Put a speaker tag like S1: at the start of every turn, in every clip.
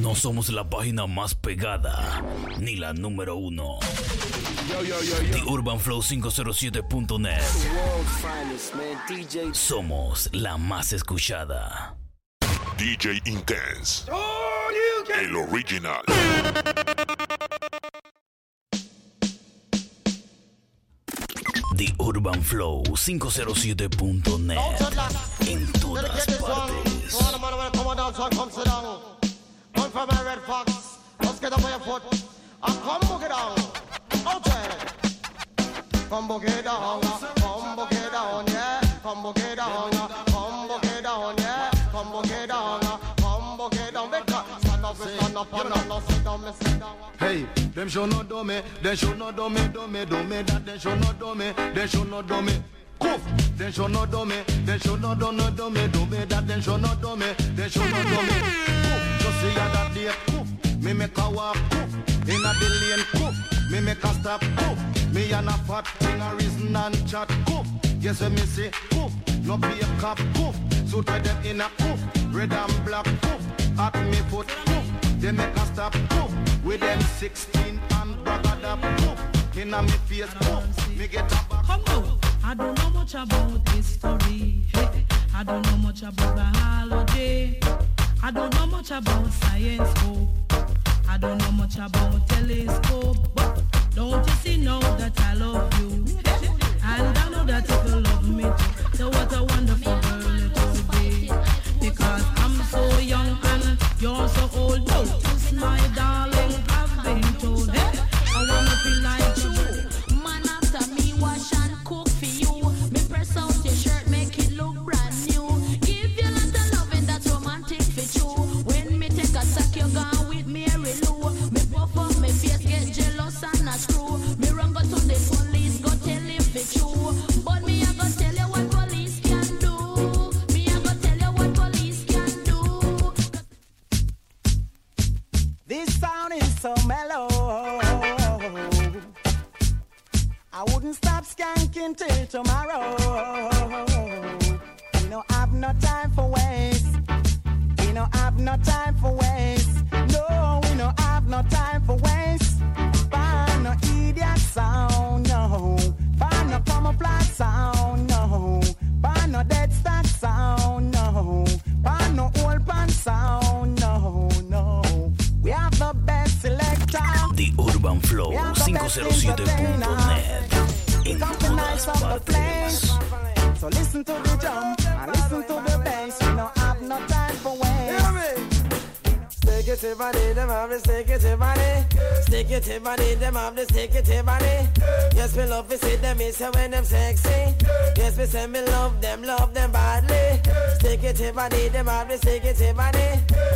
S1: No somos la página más pegada, ni la número uno. The Urban Flow 507.net. Somos la más escuchada.
S2: DJ Intense. El original.
S1: The Urban Flow 507.net. En todas partes.
S3: Come on down to come sit down. One from a red fox. Let's get up on your foot. And come boogie down. Out there. Come boogie down. Come boogie down, yeah. Come boogie down. Come boogie down, yeah. Come boogie down. Come boogie down. Because stand up, stand up, and no sit down, sit down.
S4: Hey, them should do me, them should do me, do me, that them should do me, them should do me. Coof, them should not do me, them should not do no do me, do me, that them should not do me, them should not do me. Coof, just see ya that day, coof, me make a walk, coof, in a the lane, me make a stop, coof, me and a fat thing a reason and chat, coof, yes when me say, coof, no be a cop, coof, suit with them in a coof, red and black, coof, at me foot, coof, they make a stop, coof, with them 16 and bragad up, coof, in a me face, coof, me get a back,
S5: Come on. I don't know much about history. Hey, I don't know much about biology. I don't know much about science. Oh. I don't know much about telescope. But don't you see now that I love you? And I know that you love me too. So what a wonderful girl it will be. Because I'm so young and you're so old. Notice my darling,
S1: 507.net. En todas partes.
S6: It to body, them have the stick it to body. Stick it to body, them have the stick it to body. Yes, me love to see them, say when them sexy. Yes, me say me love them, love them badly. Stick it to body, them have the stick it to body.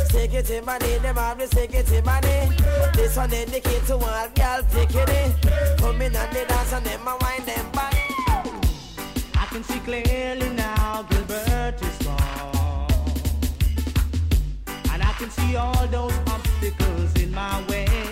S6: Stick it to body, them have the stick it to body. This one dedicate to all girl picking it. Come in and they dance and them a wind them back.
S3: I can see clearly now Gilbert is can see all those obstacles in my way.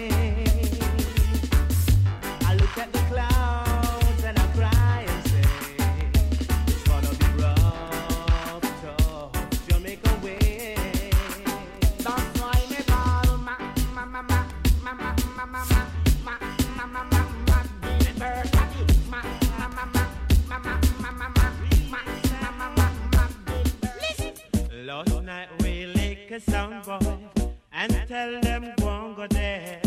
S7: Lick a sound boy and tell them go go there.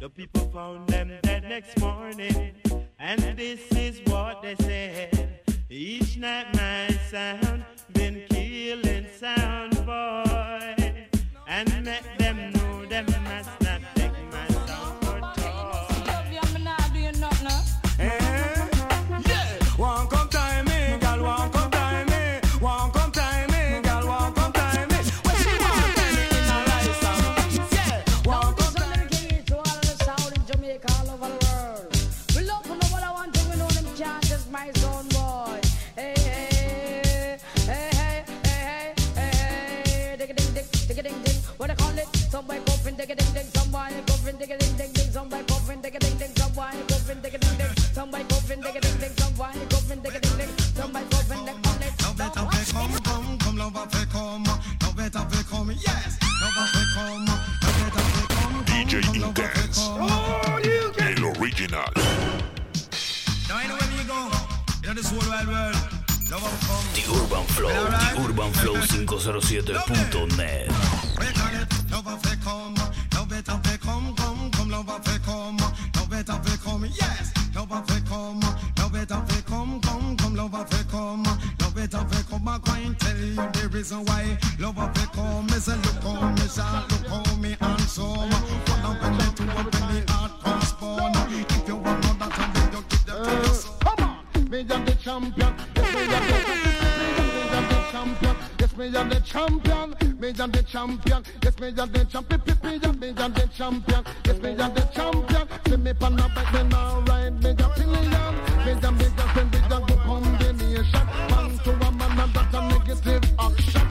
S7: The people found them dead next morning, and this is what they said. Each night my sound been killing sound boy, and make them know them must
S8: of
S3: come.
S9: The Urban Flow, The Urban Flow 507.net.
S10: We I can't tell you the reason why love of it come. Me say look how me shine, look how me handsome. What up in the two up the heart. If you want know that, then you give that to yourself.
S11: Come on, me am the champion. Yes, me am the, me am the champion. Yes, me am the champion. Me am the champion. Yes, me am the champion. Me am me am the champion. Yes, me am the champion. See me pan bike, me now ride me a pillion. Me am me am me am the combination. Man to a man and that a negative action.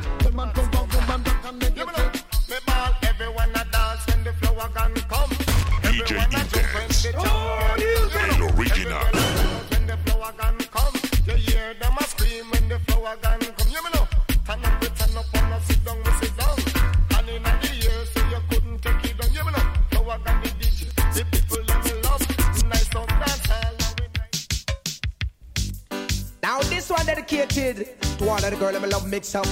S3: Mix up.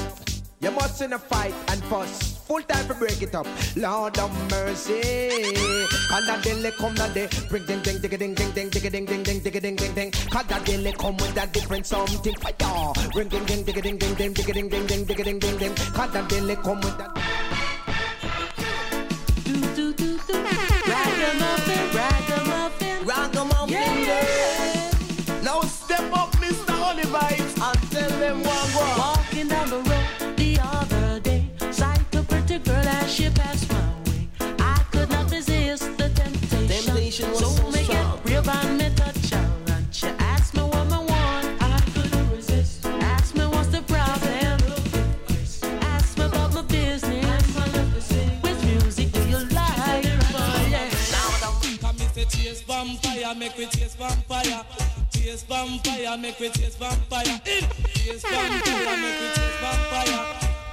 S3: You must in a fight and fuss. Full time to break it up. Lord of mercy. That daily come that day? Bring ding ding ding ding ding ding ding ding ding ding ding ding ding ding. That daily come with a different something? Fire. Ring ding ding ding ding ding ding ding ding ding ding ding ding ding that daily come with that? Them what what.
S12: Walking down the road the other day, sight a pretty girl as she passed my way. I could not resist the temptation,
S3: Temptation was so
S12: make
S3: strong.
S12: it brave and me touch her. And she asked me what me want, I couldn't resist. Asked me what's the problem, asked me about my business. Which music do you like? Oh, yeah.
S13: Come me say chase vampire, make we chase vampire. Chase vampire, make we chase vampire. In chase vampire, make we chase vampire.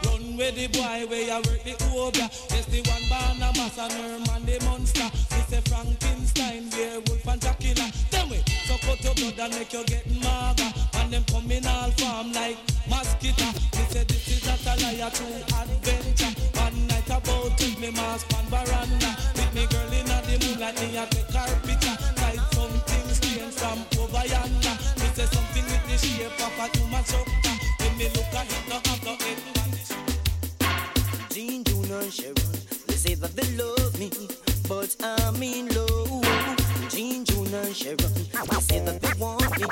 S13: Run with the boy where you work the obra. Yes, the one born a mass and her man the monster. We say Frankenstein, werewolf and Dracula. Tell me, so cut your blood and make you get maga. And them come in all form like mosquito. We say this is not a lie, a true adventure. One night about with me mask on veranda. With me girl in the moonlight, me a take her picture. Like something strange from over yonder. Me say something with the shape of a human structure. When me look at it, no have no.
S6: Jean Junior and Sharon, they say that they love me, but I'm in love. Jean Junior and Sharon, they say that they want me,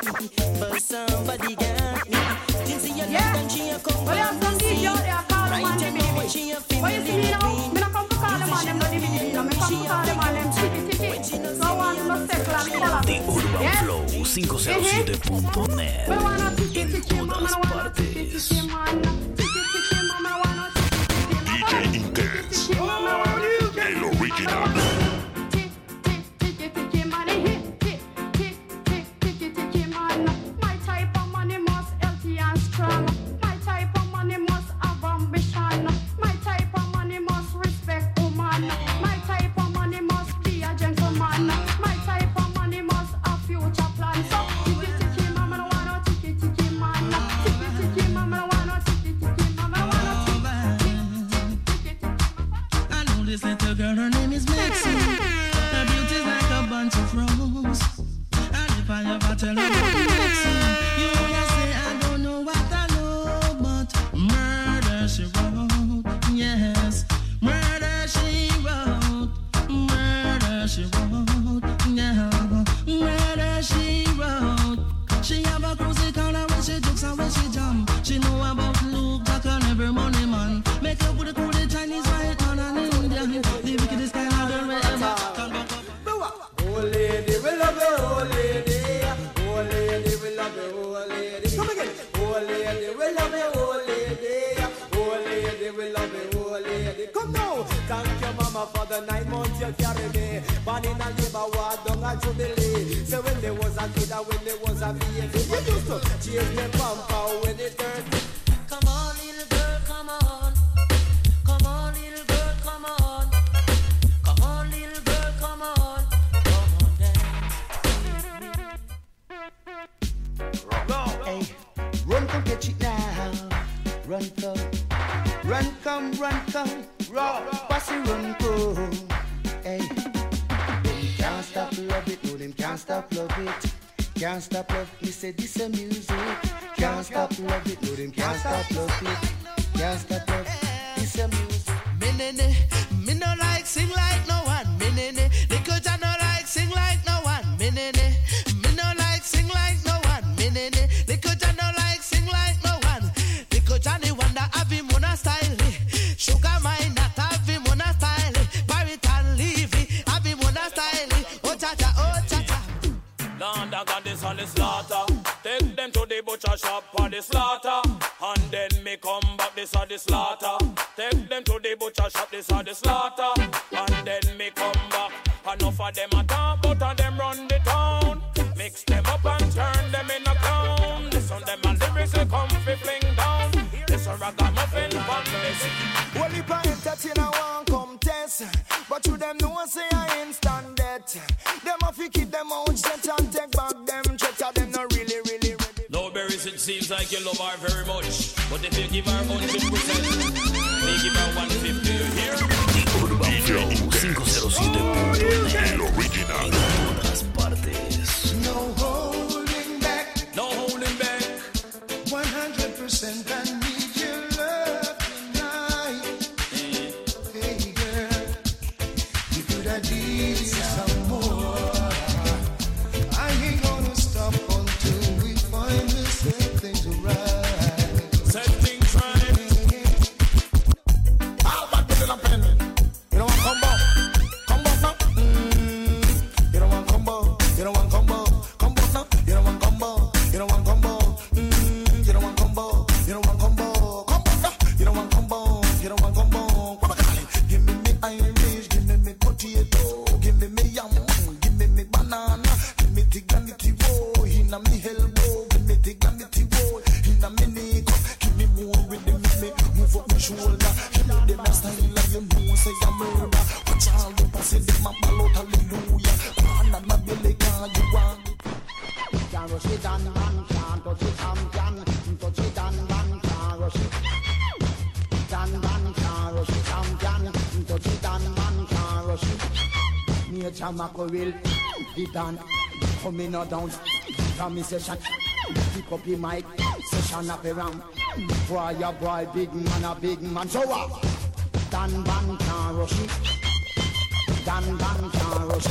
S6: but somebody got me. Didn't see a
S14: Yeah.
S6: she a come
S14: Well, I'm some DJ out there, call them
S6: Right
S14: on them,
S6: me,
S14: baby.
S6: she a
S14: What you see
S6: female
S14: now? Me not come to call them on them, no DVD. No, me come to call them on them, ticky Someone must.
S9: The Urban
S14: yes?
S9: Flow 507.net. En todas partes.
S3: Born in a labor ward, down a jubilee. So when there was a kid, when there was a baby, you used to chase me bumper
S15: a
S16: shop for the slaughter. And then me come back, this are the slaughter. Take them to the butcher shop, this are the slaughter. And then me come back. Enough of them a talk, but of them run the town. Mix them up and turn them in a clown. Listen, them and lyrics will come fi fling down. This a ragamuffin fun, listen.
S1: Well, if I entertain, I want come test. But you them know say I instant debt. Them off, you keep them out, shut and
S16: seems like you love her very much. But if you give her 100%, me give her 150, you hear?
S1: The
S10: Urban Flow original. Tamako will be done. Come in or down. From me session. Pick up the mic. Session up around. Boy, a boy, big man, a big man. So what? Dan Van can't rush it. Dan Van can't.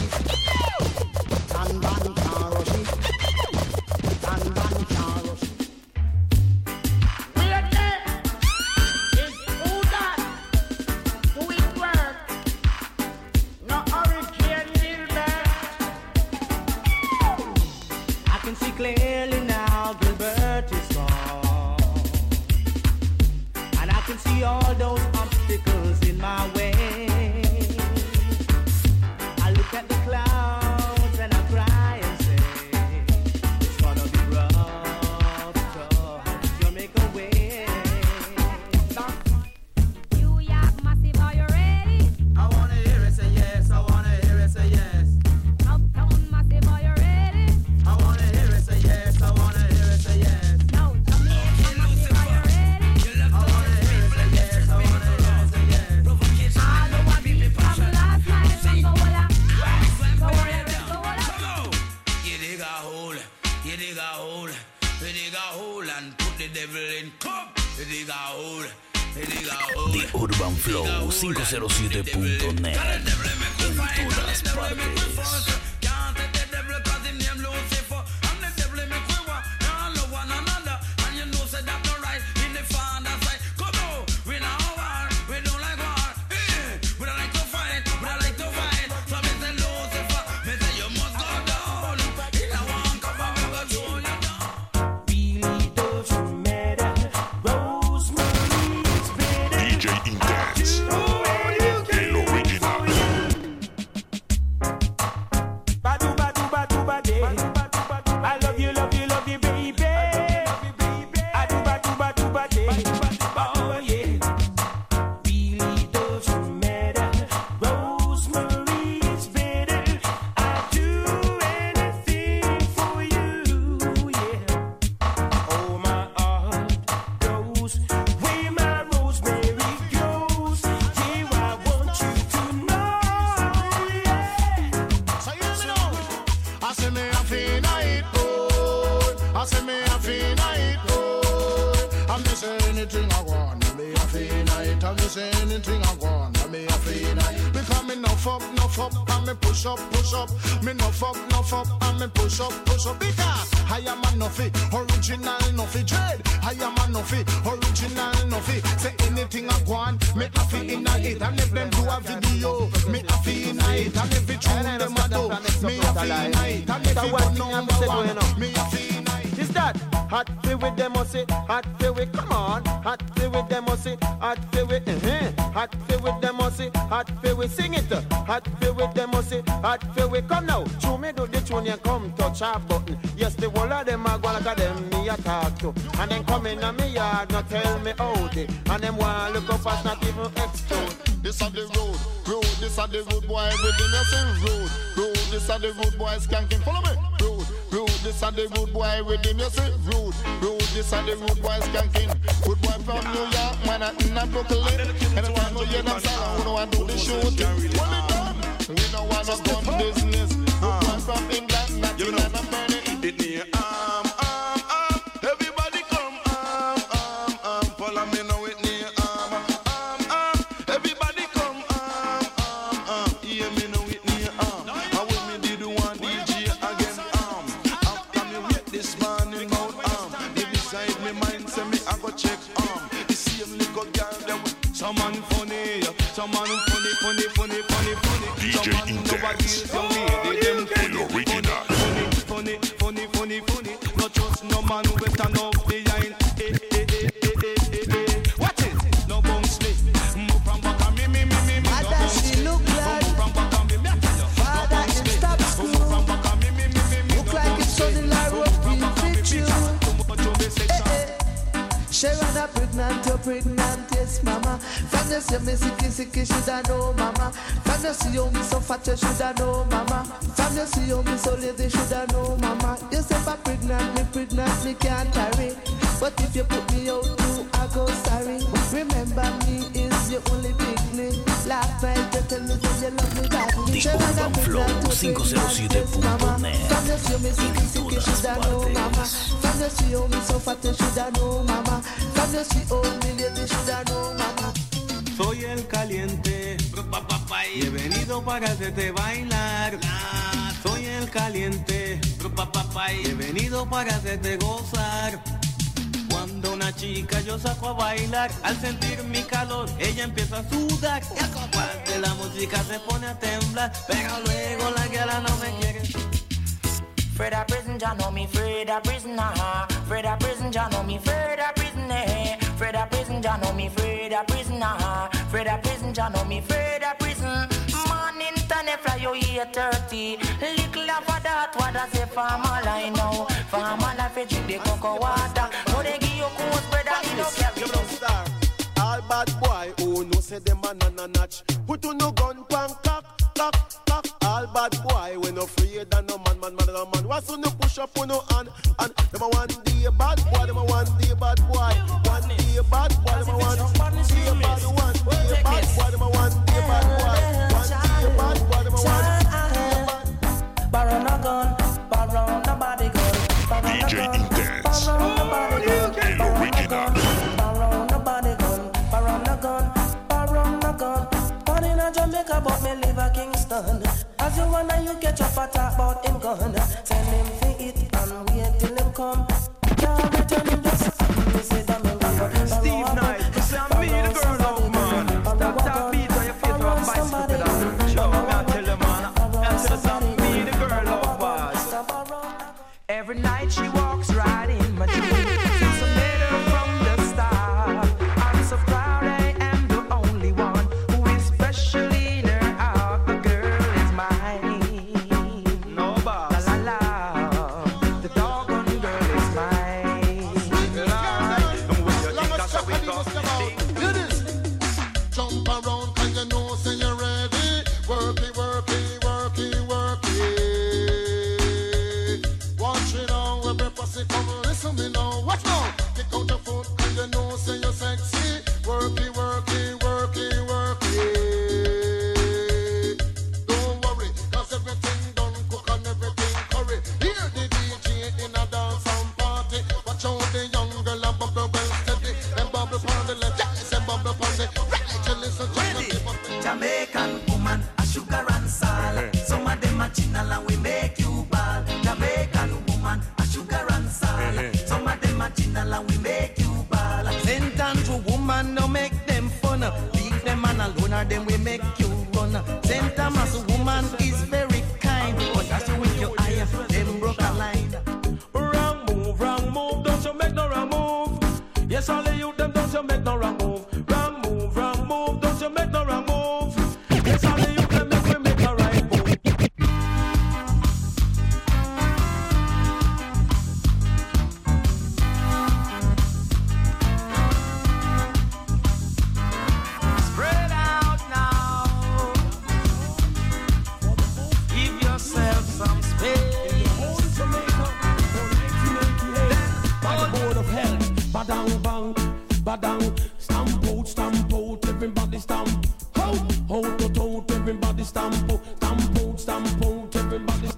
S10: Dan
S7: Ban Those obstacles in my way. nobody. Yes
S17: the
S18: whole of them are gonna got them me a talk to. And then come in a me yard not tell me how they and them want look up as not even explode
S11: This are the road, road, this are the road boy Everything you say road, road, this are the road boy Skanking, follow me. Road, road, this are the road boy Everything you say road, road, this are the road boy Skanking. Good boy from New York, Manhattan and Brooklyn. Anytime you hear them sound, who know I do the shooting Pull it down, we know what a gun business. Good boy from England, Nottingham and burning
S19: It near arm, arm, arm. Everybody come arm, arm, arm. Follow me now it near arm, arm, arm. Everybody come arm, arm, arm. Hear me now it near arm. I will me did one DJ again arm. After me wait this morning out arm. They beside me mind say me I go check arm. The same little girl that some man funny, some man funny, funny, funny, funny, funny.
S2: DJ
S19: Some man nowadays young
S20: See me sicky, sicky, shoulda know mama. From you see how me so fat, you shoulda know mama. From you see how me so lazy, shoulda know mama. You say for pregnant, me pregnant, me can't carry. But if you put me out, you I go sorry. Remember me is your only picnic Last night you tell me that you love me badly.
S1: The
S20: Sharon
S1: Flow
S20: pregnant, you pregnant, yes mama.
S1: 507.net.
S20: From you see how me sicky, sicky, shoulda know mama. From you see how me so fat, you shoulda know mama. From you see how me lazy, shoulda know
S21: Soy el caliente y he venido para hacerte bailar. Soy el caliente y he venido para hacerte gozar. Cuando una chica yo saco a bailar, al sentir mi calor ella empieza a sudar. Y la música se pone a temblar, pero luego la guerra no me quiere.
S22: Fred a prison, Jah know me. Fred a prison, ah. Fred prison, Jah know me. Fred a prison. Fred a prison, Jah know me. Fred a prison, ah. Fred a prison, Jah know me. Fred a prison. Morning time fly you here thirty. Little of a that what I say farmer line now. Farmer life you drink the cocoa water. No they give you cold bread and you don't carry
S18: You. All bad boy who no say them banana notch. Put on no gun pan cock, cock, cock. All bad boy when no afraid of no man, man, man, man, man. What's on push up on no hand, and them a one day bad boy, them a one day bad boy, one day bad boy, them a one day bad, one day bad boy, them a one day bad boy, one day bad boy, them a one day bad.
S22: Borrow no gun, borrow no body gun. Borrow no
S2: DJ
S22: gun, As you you get your fat talk about him gun. Send him for it and wait till him come. Can't return him just. Me say that me borrow,
S21: Steve
S22: borrow a
S21: Knight,
S22: gun,
S21: it's a me, the girl of man. Stop that beat on your face with a bicycle pedal. Show me, I tell you, man. I tell you something, me, the girl of was.
S22: Every night she walks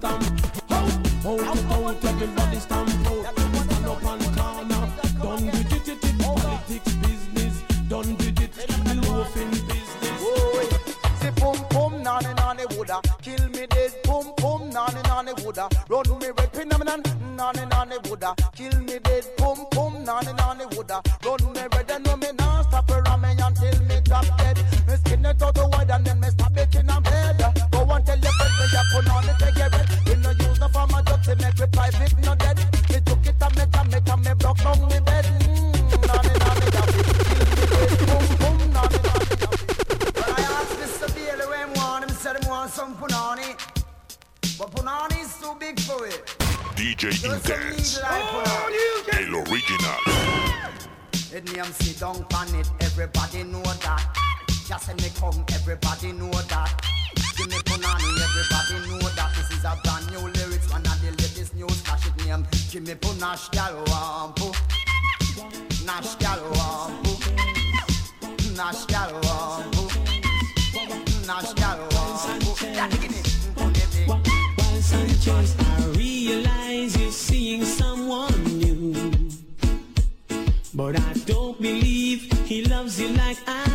S2: out, out, out, out, everybody stamp out. Stand up and corner, done with it, it, it. Politics business, done with it. The loafing business.
S23: See, boom, boom, nanny, nanny, woulda kill me dead. Boom, boom, nanny, nanny, woulda run me, raping, nanny, nanny, woulda kill me.
S24: But
S19: I don't believe he loves you like I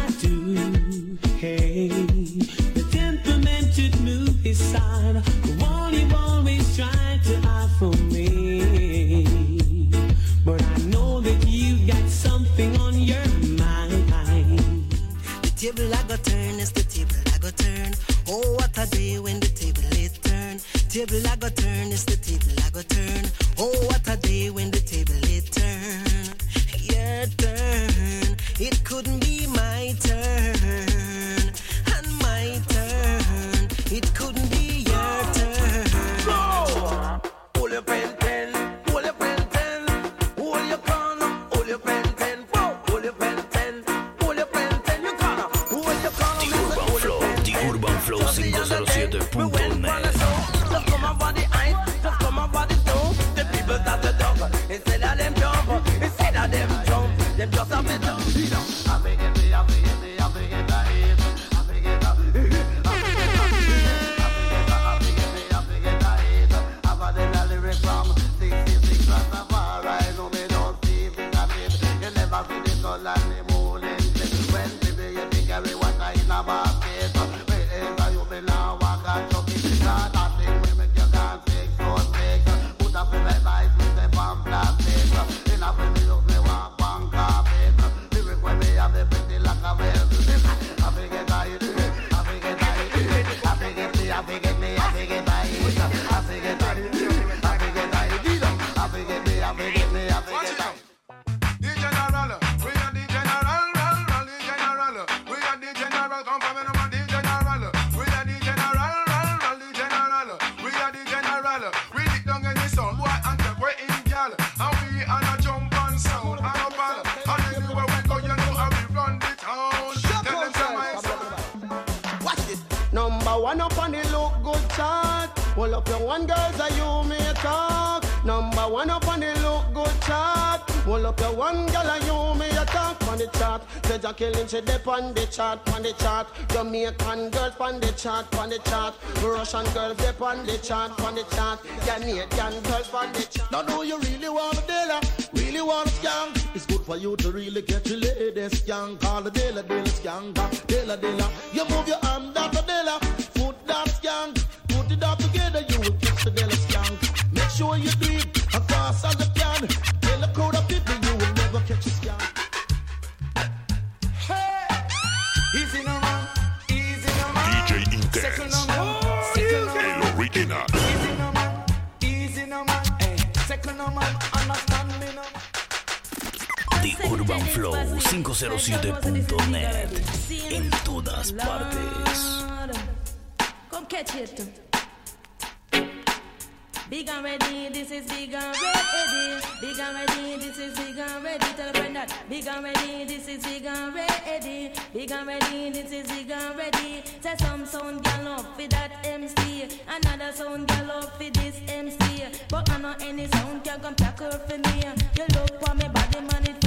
S19: One
S25: gal and
S26: you me a
S23: talk on the chat, Say Jacqueline she dey on the chat, on the chart. Jamaican girls on the chat, on the chat. Russian girls dey on the chat, on the chart. Canadian girls on the chart. Now do you really want a dealer? Really want a skank? It's good for you to really get your lady skank. Call the dealer, dealer skank, dealer, dealer. You move your arm, that's a dealer. Foot that skank. Put it all together, you will catch the dealer skank.
S1: urbanflow507.net en todas partes.
S5: It. Big and ready, this is big and ready. Big and ready, this is big and ready. Tell a friend that. Big and ready, this is big and ready. Big and ready, this is big and ready. Say some sound for that MC. Another sound for this MC. But I know any sound can come tackle for me. You look for me body man.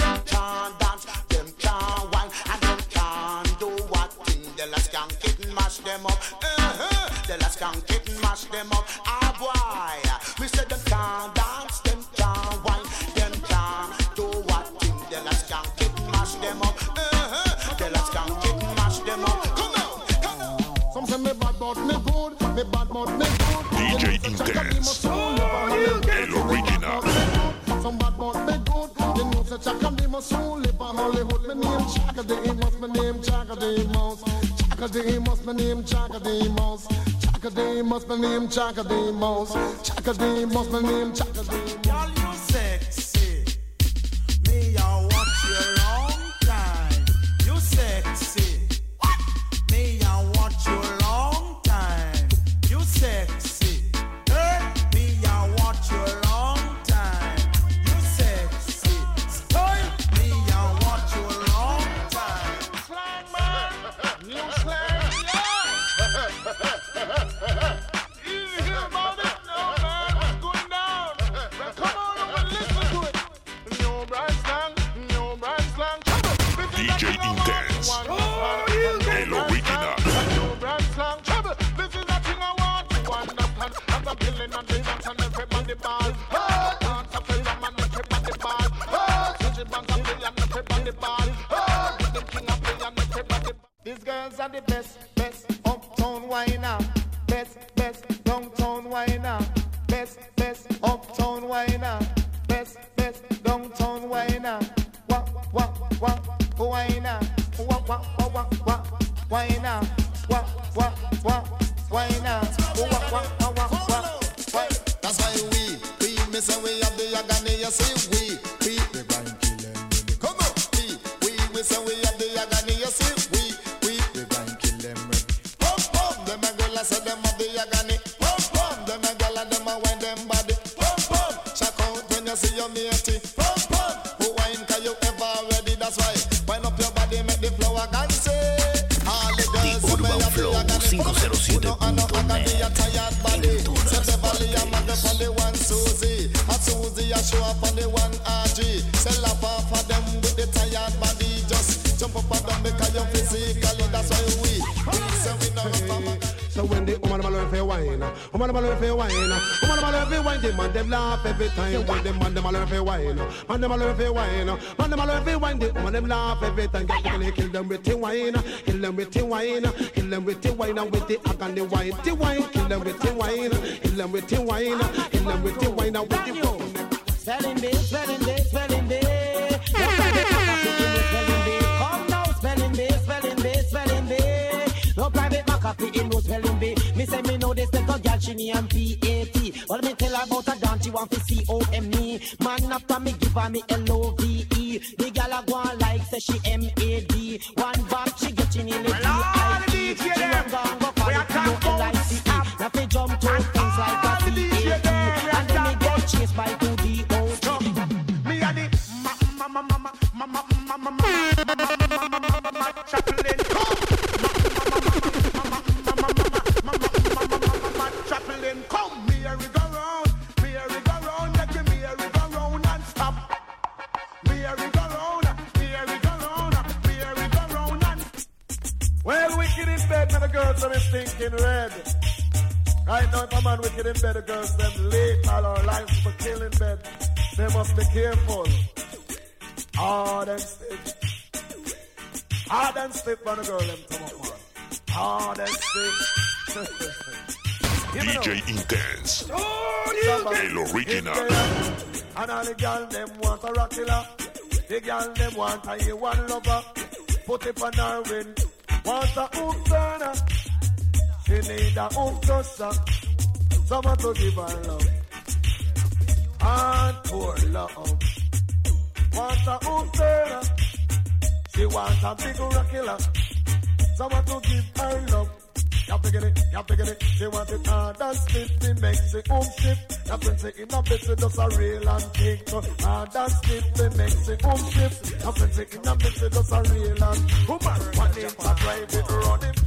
S27: Then let's skank it and mash them up. Ah boy, we said them can't dance, them can't wine, them can't do what thing. Then let's skank mash them up. Uh-huh. Then let's skank mash them up. Come on, come on.
S22: Some say me bad but me good, me bad but me good.
S2: DJ Intense. El original.
S22: Some bad but me good. You know say Chaka be my soul, live on Hollywood. My name Chaka Demus, my name Chaka Demus. Chaka Demus, my name Chaka Demus. Chaka Chaka Demus, my name Chaka Demus. Chakademus, my name Chaka Demus.
S27: the
S11: bar. Kill them with the wine, kill them with the wine and with the the wine, the wine, kill them with the wine, kill them with the wine, kill them with the wine and with the phone.
S28: Spelling bee, spelling bee, spelling bee. No private McAfee in no spelling bee. Me say me know this little girl, she name P-A-T. Well, me tell her about a dance, she want to C-O-M-E. Man after me give her me L-O-V-E. The girl a go on like say she M-A-D. The
S27: girls them late all our lives for killing bed. They must be careful. Hard and stiff. Hard and stiff, man, the girl them come up, man.
S28: hardest thing.
S2: DJ Intense. El original.
S28: And all the girl them want a rock killer. The girl them want a you one lover. Put it on her ring. Want a hook turner. She need a hook tosser. Someone to give her love. And poor love. Want a turner. She want a big killer. Someone to give her love. You have to get it, you have to it. She want it hard and stiff, it makes it home shift. Can say in a bit, she does a real and kick. Hard and stiff, it makes it home shift. Can say in a bit, she does a real and woman. One name for drive it, run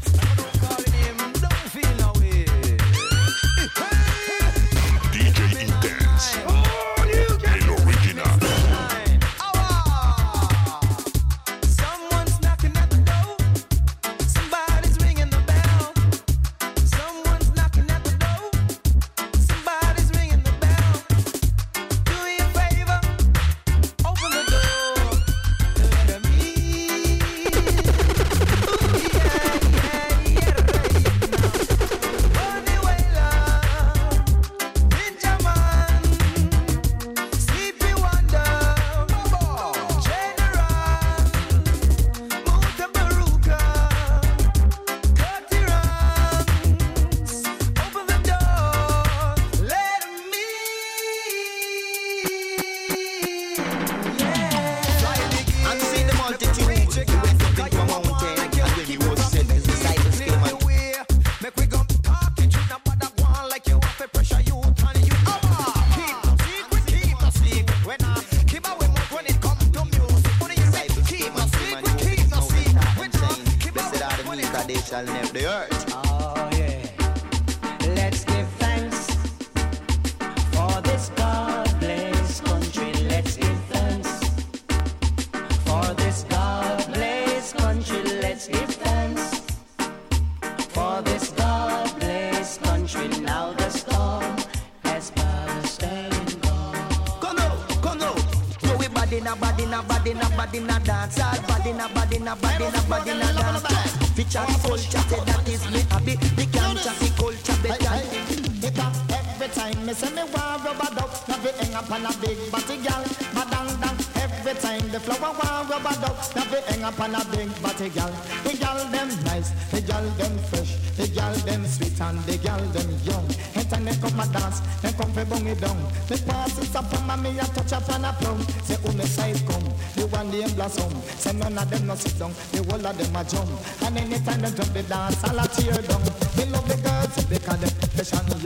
S29: gal them sweet and the gal them young. Anytime they come a dance, they come fi bung it down. Me pass it up and me a touch up on a plum. Say who me size come, the one name blossom. Say none of them no sit down, the whole of them a jump. And anytime they jump the dance, all a tear down. Me love the girls because they fresh and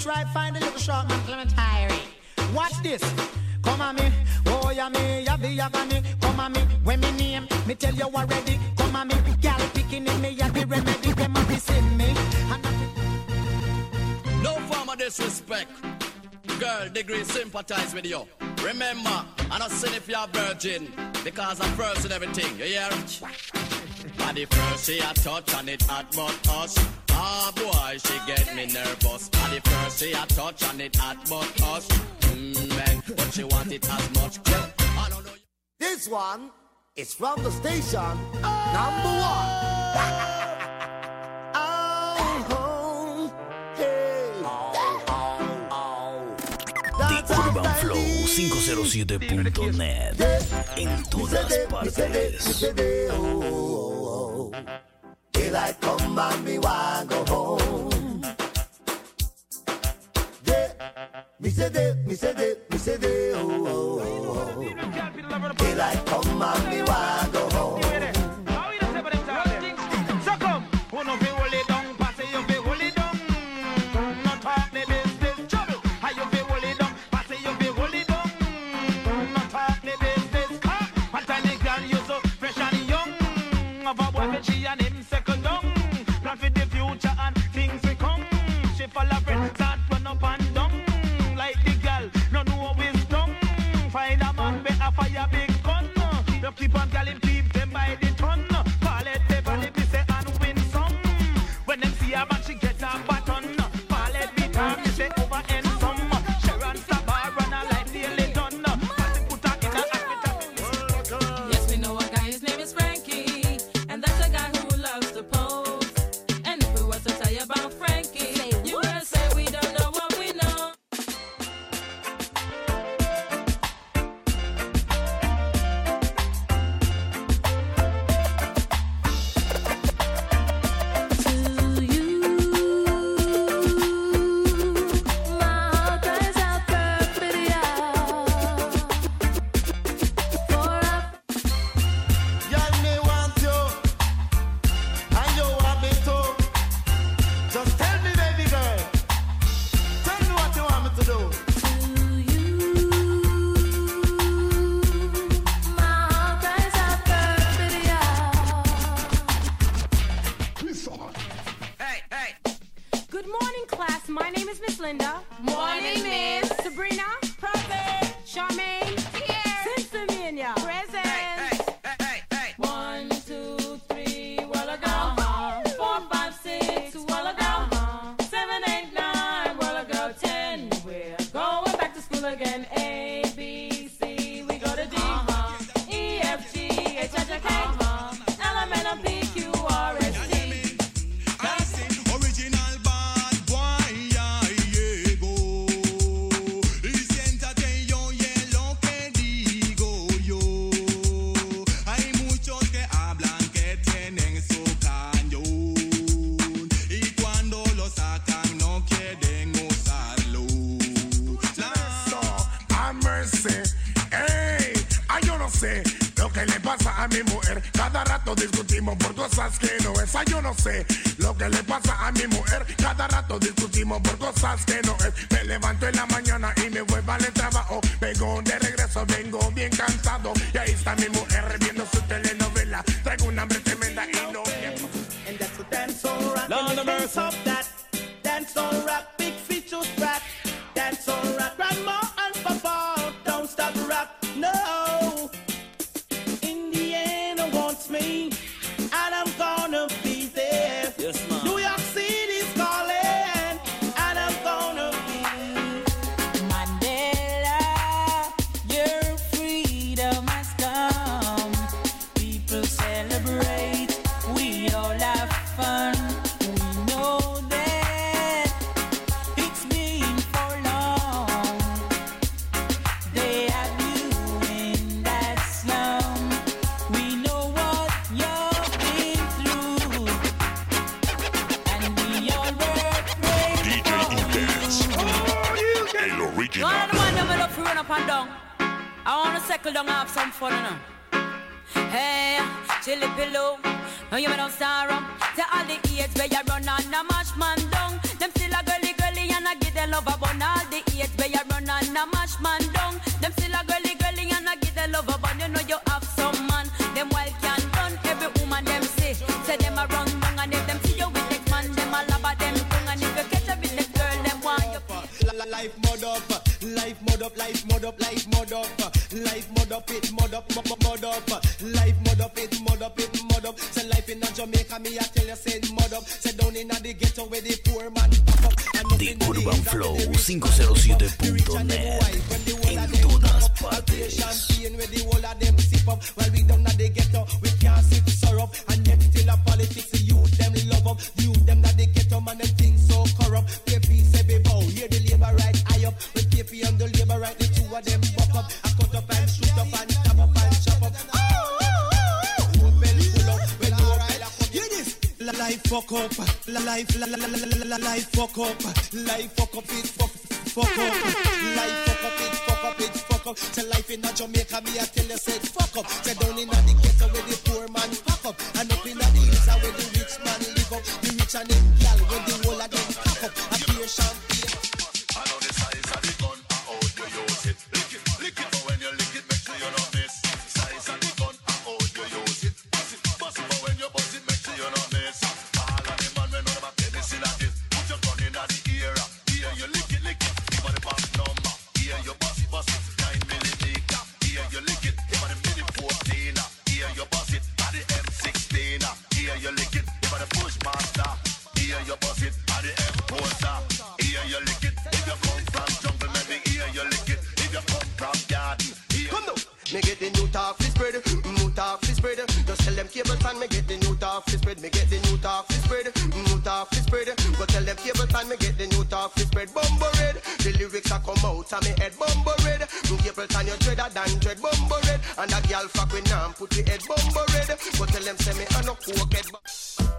S29: try find a little short man, Clement Hyrie. Watch this. Come on me, oh yeah me, yeah the me. Come on me, when me name, me tell you already. Come on me, gal picking in me, yeah be remedy. Them a be missing me. And
S16: No form of disrespect. Girl, degree sympathize with you. Remember, I'm not saying if you're virgin, because I'm first in everything, you hear? At the first she a touch and it hot but hush. Ah boy, she get me nervous. At the first she a touch and it hot but hush. Mm, man, but she want it as much. I don't know.
S28: This one is from the station number one.
S23: The Urban Flow 507.net. En todas partes.
S28: Daylight come and me want go home. Yeah,
S30: me say day, me say day, me say day. oh, oh, oh. oh. Be like, come and me want go home.
S31: Life,
S32: la,
S14: la, la, la, la, life fuck up. Life fuck up, it fuck, fuck up. Life fuck up, it fuck up, it fuck up. Tell life in a Jamaica, me a
S19: it. The
S14: new talk is spread bumbo red. The lyrics are come out of me head bumbo red. New Capleton you dreader than dread bumbo red. And a girl fuck with now put the head bumbo red. But tell them say me I no coke head.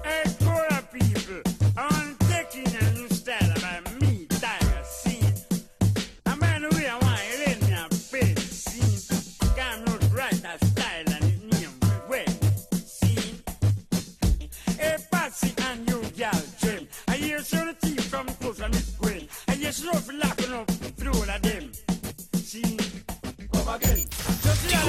S33: Hey, poor people, I'm taking a new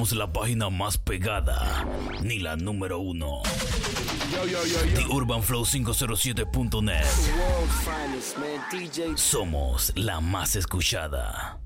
S1: somos la página más pegada, ni la número uno. Yo, yo, yo, The Urban Flow 507.net. Somos la más escuchada.